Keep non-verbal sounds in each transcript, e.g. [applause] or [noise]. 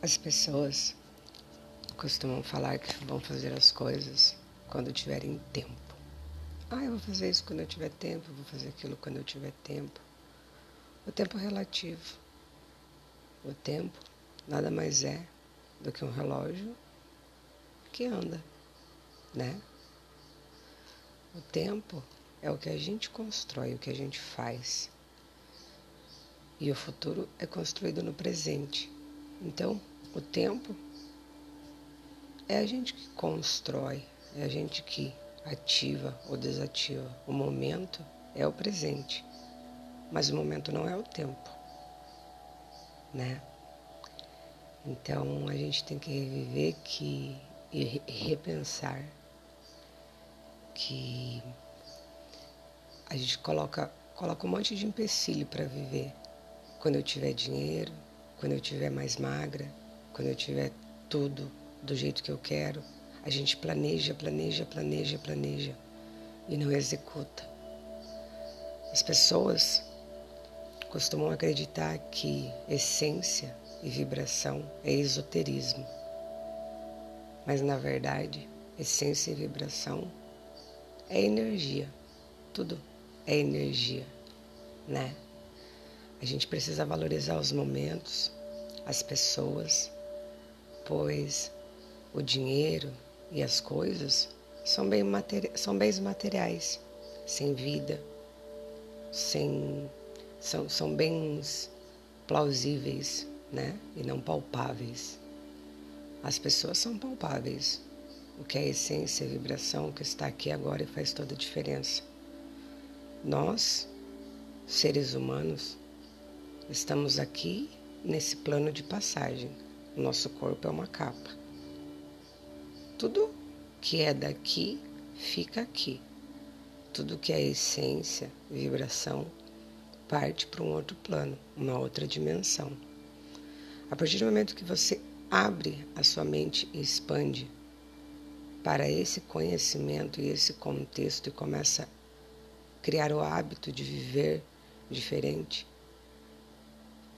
As pessoas costumam falar que vão fazer as coisas quando tiverem tempo. Ah, eu vou fazer isso quando eu tiver tempo, eu vou fazer aquilo quando eu tiver tempo. O tempo é relativo. O tempo nada mais é do que um relógio que anda, né? O tempo é o que a gente constrói, o que a gente faz. E o futuro é construído no presente. Então, o tempo é a gente que constrói, é a gente que ativa ou desativa. O momento é o presente, mas o momento não é o tempo, né? Então a gente tem que reviver que e repensar que a gente coloca coloca um monte de empecilho para viver. Quando eu tiver dinheiro, quando eu tiver mais magra, quando eu tiver tudo do jeito que eu quero, a gente planeja, planeja, planeja, planeja e não executa. As pessoas costumam acreditar que essência e vibração é esoterismo. Mas na verdade, essência e vibração é energia. Tudo é energia, né? A gente precisa valorizar os momentos, as pessoas, pois o dinheiro e as coisas são, bem são bens materiais, sem vida, sem são, são bens plausíveis, né? E não palpáveis. As pessoas são palpáveis. O que é a essência, a vibração que está aqui agora e faz toda a diferença. Nós, seres humanos, Estamos aqui nesse plano de passagem. O nosso corpo é uma capa. Tudo que é daqui fica aqui. Tudo que é essência, vibração, parte para um outro plano, uma outra dimensão. A partir do momento que você abre a sua mente e expande para esse conhecimento e esse contexto e começa a criar o hábito de viver diferente,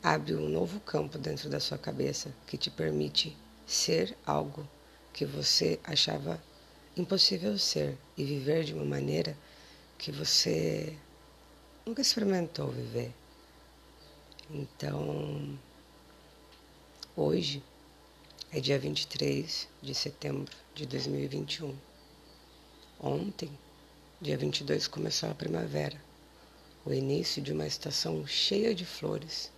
abre um novo campo dentro da sua cabeça que te permite ser algo que você achava impossível ser e viver de uma maneira que você nunca experimentou viver. Então, hoje é dia 23 de setembro de 2021. Ontem, dia 22, começou a primavera, o início de uma estação cheia de flores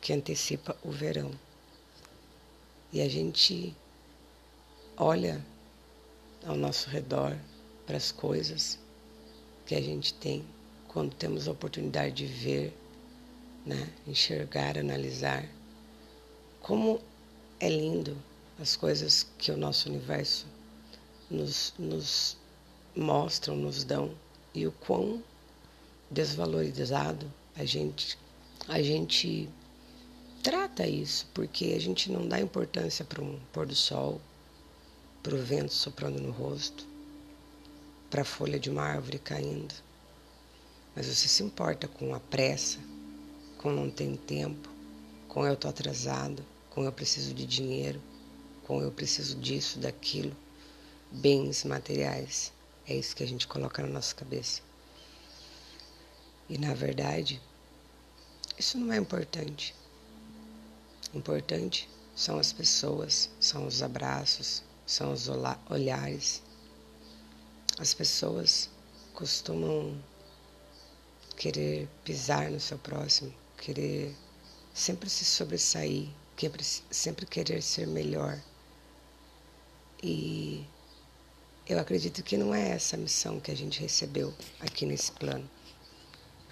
que antecipa o verão. E a gente olha ao nosso redor para as coisas que a gente tem quando temos a oportunidade de ver, né, enxergar, analisar como é lindo as coisas que o nosso universo nos, nos mostram, nos dão e o quão desvalorizado a gente a gente trata isso, porque a gente não dá importância para um pôr do sol, para o vento soprando no rosto, para a folha de uma árvore caindo. Mas você se importa com a pressa, com não ter tempo, com eu estou atrasado, com eu preciso de dinheiro, com eu preciso disso, daquilo, bens materiais. É isso que a gente coloca na nossa cabeça. E na verdade, isso não é importante. Importante são as pessoas, são os abraços, são os olhares. As pessoas costumam querer pisar no seu próximo, querer sempre se sobressair, sempre querer ser melhor. E eu acredito que não é essa a missão que a gente recebeu aqui nesse plano.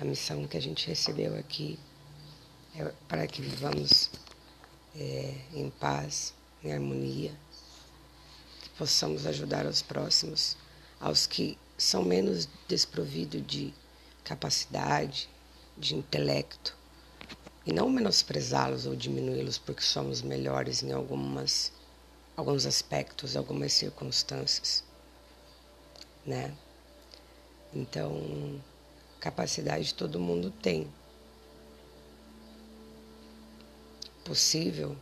A missão que a gente recebeu aqui é para que vivamos é, em paz, em harmonia, que possamos ajudar os próximos, aos que são menos desprovidos de capacidade, de intelecto, e não menosprezá-los ou diminuí-los porque somos melhores em algumas alguns aspectos, algumas circunstâncias, né? Então, capacidade todo mundo tem, possível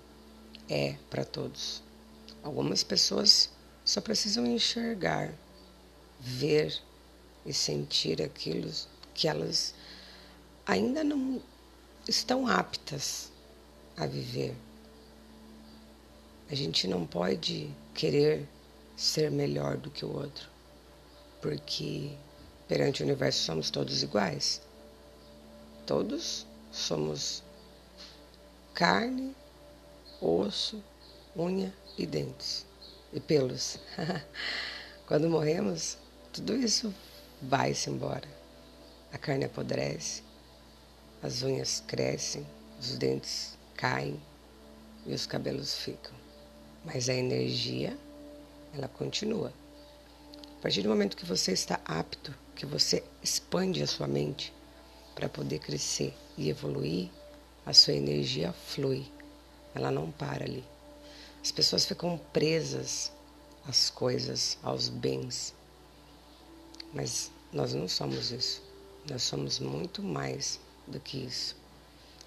é para todos. Algumas pessoas só precisam enxergar, ver e sentir aquilo que elas ainda não estão aptas a viver. A gente não pode querer ser melhor do que o outro, porque perante o universo somos todos iguais. Todos somos carne, osso, unha e dentes e pelos. [laughs] Quando morremos, tudo isso vai-se embora. A carne apodrece, as unhas crescem, os dentes caem e os cabelos ficam. Mas a energia, ela continua. A partir do momento que você está apto, que você expande a sua mente para poder crescer e evoluir, a sua energia flui. Ela não para ali. As pessoas ficam presas às coisas, aos bens. Mas nós não somos isso. Nós somos muito mais do que isso.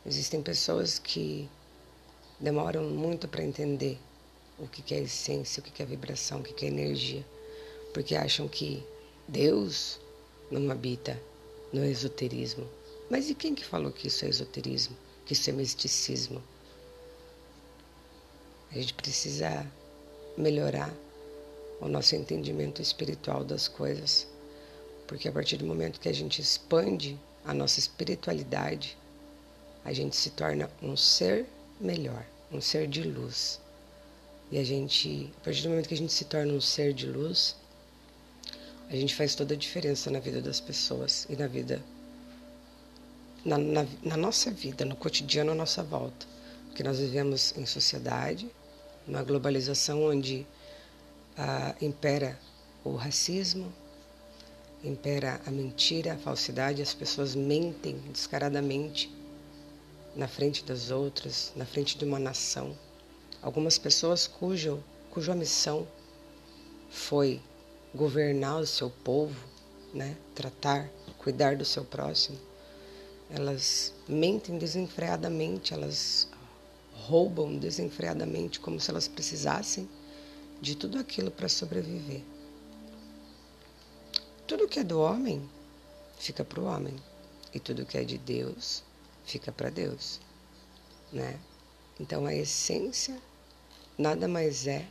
Existem pessoas que demoram muito para entender o que é essência, o que é vibração, o que é energia, porque acham que Deus não habita no esoterismo. Mas e quem que falou que isso é esoterismo, que isso é misticismo? A gente precisa melhorar o nosso entendimento espiritual das coisas, porque a partir do momento que a gente expande a nossa espiritualidade, a gente se torna um ser melhor, um ser de luz. E a gente, a partir do momento que a gente se torna um ser de luz, a gente faz toda a diferença na vida das pessoas e na vida, na, na, na nossa vida, no cotidiano à nossa volta. Porque nós vivemos em sociedade, uma globalização onde ah, impera o racismo, impera a mentira, a falsidade, as pessoas mentem descaradamente na frente das outras, na frente de uma nação. Algumas pessoas cujo, cuja missão foi governar o seu povo, né? tratar, cuidar do seu próximo, elas mentem desenfreadamente, elas roubam desenfreadamente como se elas precisassem de tudo aquilo para sobreviver. Tudo que é do homem fica para o homem e tudo que é de Deus fica para Deus, né? Então a essência nada mais é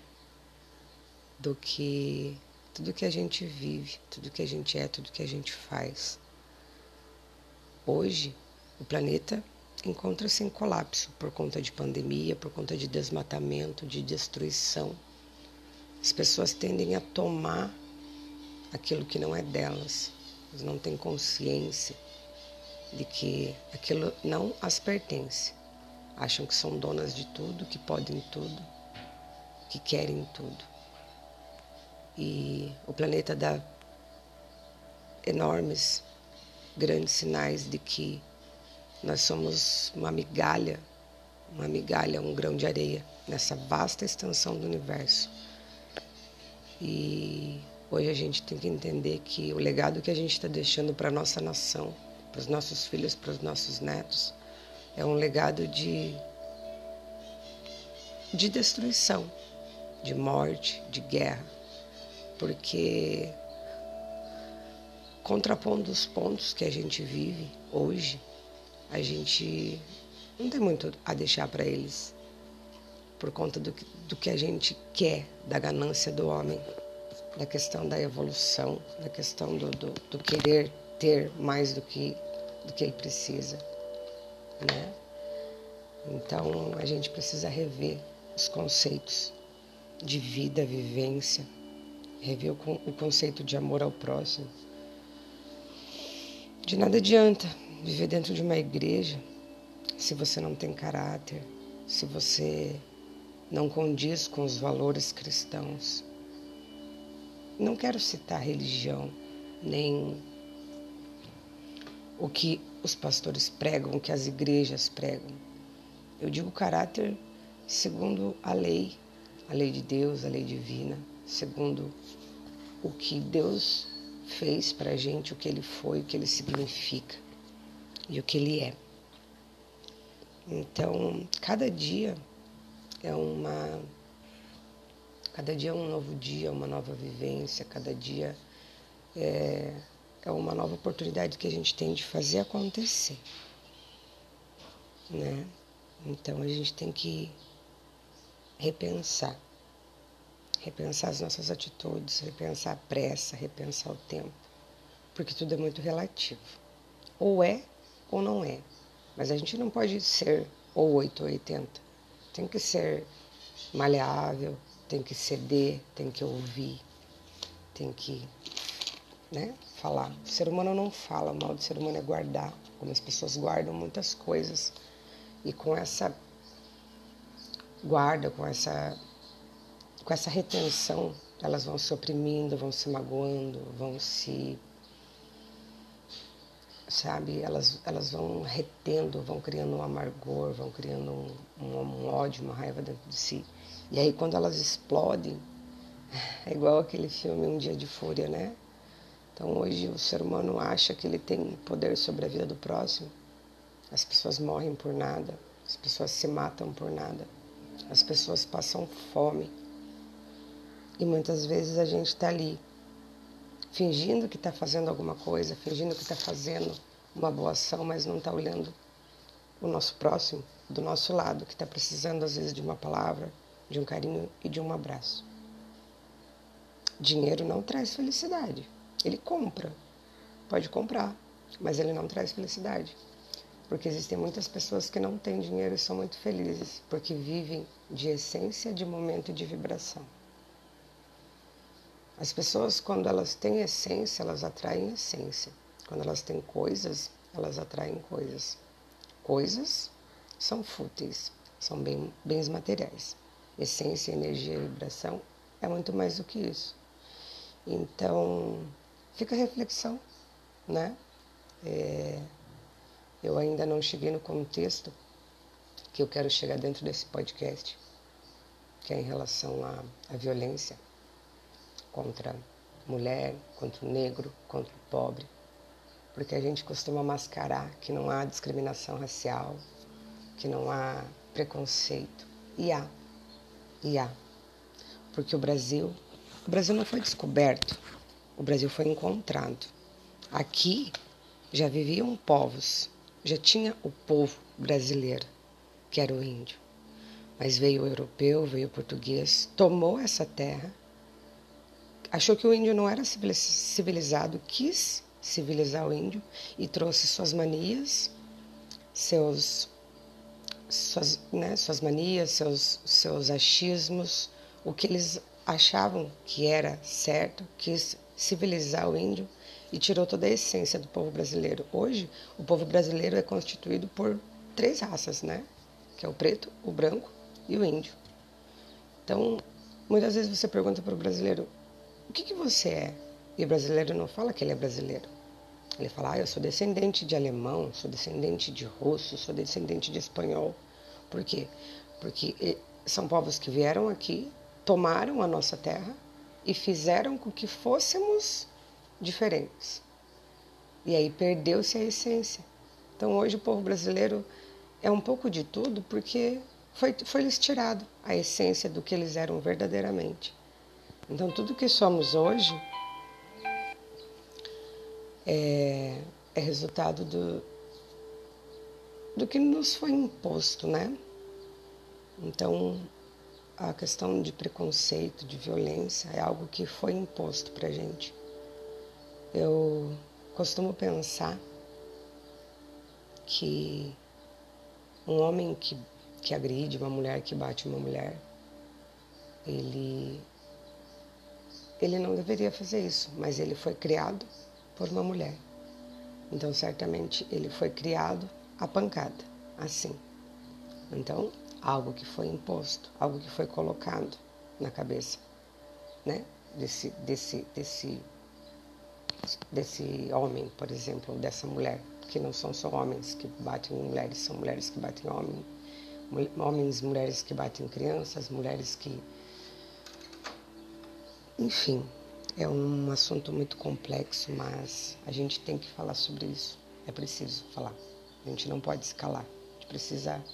do que tudo que a gente vive, tudo que a gente é, tudo que a gente faz. Hoje, o planeta encontra-se em colapso por conta de pandemia, por conta de desmatamento, de destruição. As pessoas tendem a tomar aquilo que não é delas, elas não têm consciência de que aquilo não as pertence. Acham que são donas de tudo, que podem tudo, que querem tudo. E o planeta dá enormes, grandes sinais de que nós somos uma migalha, uma migalha, um grão de areia nessa vasta extensão do universo. E hoje a gente tem que entender que o legado que a gente está deixando para a nossa nação, para os nossos filhos, para os nossos netos, é um legado de, de destruição, de morte, de guerra. Porque contrapondo os pontos que a gente vive hoje, a gente não tem muito a deixar para eles por conta do que, do que a gente quer, da ganância do homem, da questão da evolução, da questão do, do, do querer ter mais do que, do que ele precisa. Né? Então a gente precisa rever os conceitos de vida, vivência, rever o, o conceito de amor ao próximo. De nada adianta viver dentro de uma igreja se você não tem caráter, se você não condiz com os valores cristãos. Não quero citar religião, nem o que os pastores pregam, o que as igrejas pregam. Eu digo caráter segundo a lei, a lei de Deus, a lei divina, segundo o que Deus fez para a gente, o que ele foi, o que ele significa e o que ele é. Então, cada dia é uma. Cada dia é um novo dia, uma nova vivência, cada dia é, é uma nova oportunidade que a gente tem de fazer acontecer. Né? Então a gente tem que repensar. Repensar as nossas atitudes, repensar a pressa, repensar o tempo. Porque tudo é muito relativo. Ou é ou não é. Mas a gente não pode ser ou 8 ou 80. Tem que ser maleável, tem que ceder, tem que ouvir, tem que né, falar. O ser humano não fala, o mal do ser humano é guardar, como as pessoas guardam muitas coisas. E com essa guarda, com essa, com essa retenção, elas vão se oprimindo, vão se magoando, vão se sabe? Elas, elas vão retendo, vão criando um amargor, vão criando um, um, um, ódio, uma raiva dentro de si. E aí quando elas explodem, é igual aquele filme Um Dia de Fúria, né? Então hoje o ser humano acha que ele tem poder sobre a vida do próximo. As pessoas morrem por nada, as pessoas se matam por nada, as pessoas passam fome. E muitas vezes a gente está ali fingindo que está fazendo alguma coisa, fingindo que está fazendo uma boa ação, mas não está olhando o nosso próximo, do nosso lado, que está precisando às vezes de uma palavra, de um carinho e de um abraço. Dinheiro não traz felicidade. Ele compra, pode comprar, mas ele não traz felicidade. Porque existem muitas pessoas que não têm dinheiro e são muito felizes, porque vivem de essência, de momento e de vibração. As pessoas, quando elas têm essência, elas atraem essência. Quando elas têm coisas, elas atraem coisas. Coisas são fúteis, são bem, bens materiais. Essência, energia e vibração é muito mais do que isso. Então, fica a reflexão, né? É, eu ainda não cheguei no contexto que eu quero chegar dentro desse podcast, que é em relação à, à violência contra mulher, contra o negro, contra o pobre, porque a gente costuma mascarar que não há discriminação racial, que não há preconceito. E há, e há. Porque o Brasil, o Brasil não foi descoberto, o Brasil foi encontrado. Aqui já viviam povos, já tinha o povo brasileiro, que era o índio. Mas veio o europeu, veio o português, tomou essa terra achou que o índio não era civilizado, quis civilizar o índio e trouxe suas manias, seus suas, né, suas manias, seus, seus achismos, o que eles achavam que era certo, quis civilizar o índio e tirou toda a essência do povo brasileiro. Hoje, o povo brasileiro é constituído por três raças, né? Que é o preto, o branco e o índio. Então, muitas vezes você pergunta para o brasileiro: o que, que você é? E o brasileiro não fala que ele é brasileiro. Ele fala, ah, eu sou descendente de alemão, sou descendente de russo, sou descendente de espanhol. Por quê? Porque eh, são povos que vieram aqui, tomaram a nossa terra e fizeram com que fôssemos diferentes. E aí perdeu-se a essência. Então hoje o povo brasileiro é um pouco de tudo porque foi, foi lhes tirado a essência do que eles eram verdadeiramente. Então, tudo que somos hoje é, é resultado do, do que nos foi imposto, né? Então, a questão de preconceito, de violência, é algo que foi imposto para gente. Eu costumo pensar que um homem que, que agride uma mulher, que bate uma mulher, ele ele não deveria fazer isso, mas ele foi criado por uma mulher. Então, certamente, ele foi criado a pancada, assim. Então, algo que foi imposto, algo que foi colocado na cabeça, né? Desse, desse, desse, desse homem, por exemplo, dessa mulher, que não são só homens que batem em mulheres, são mulheres que batem homens, homens, mulheres que batem crianças, mulheres que enfim, é um assunto muito complexo, mas a gente tem que falar sobre isso. É preciso falar. A gente não pode se calar. A gente precisa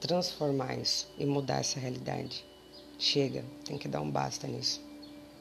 transformar isso e mudar essa realidade. Chega, tem que dar um basta nisso.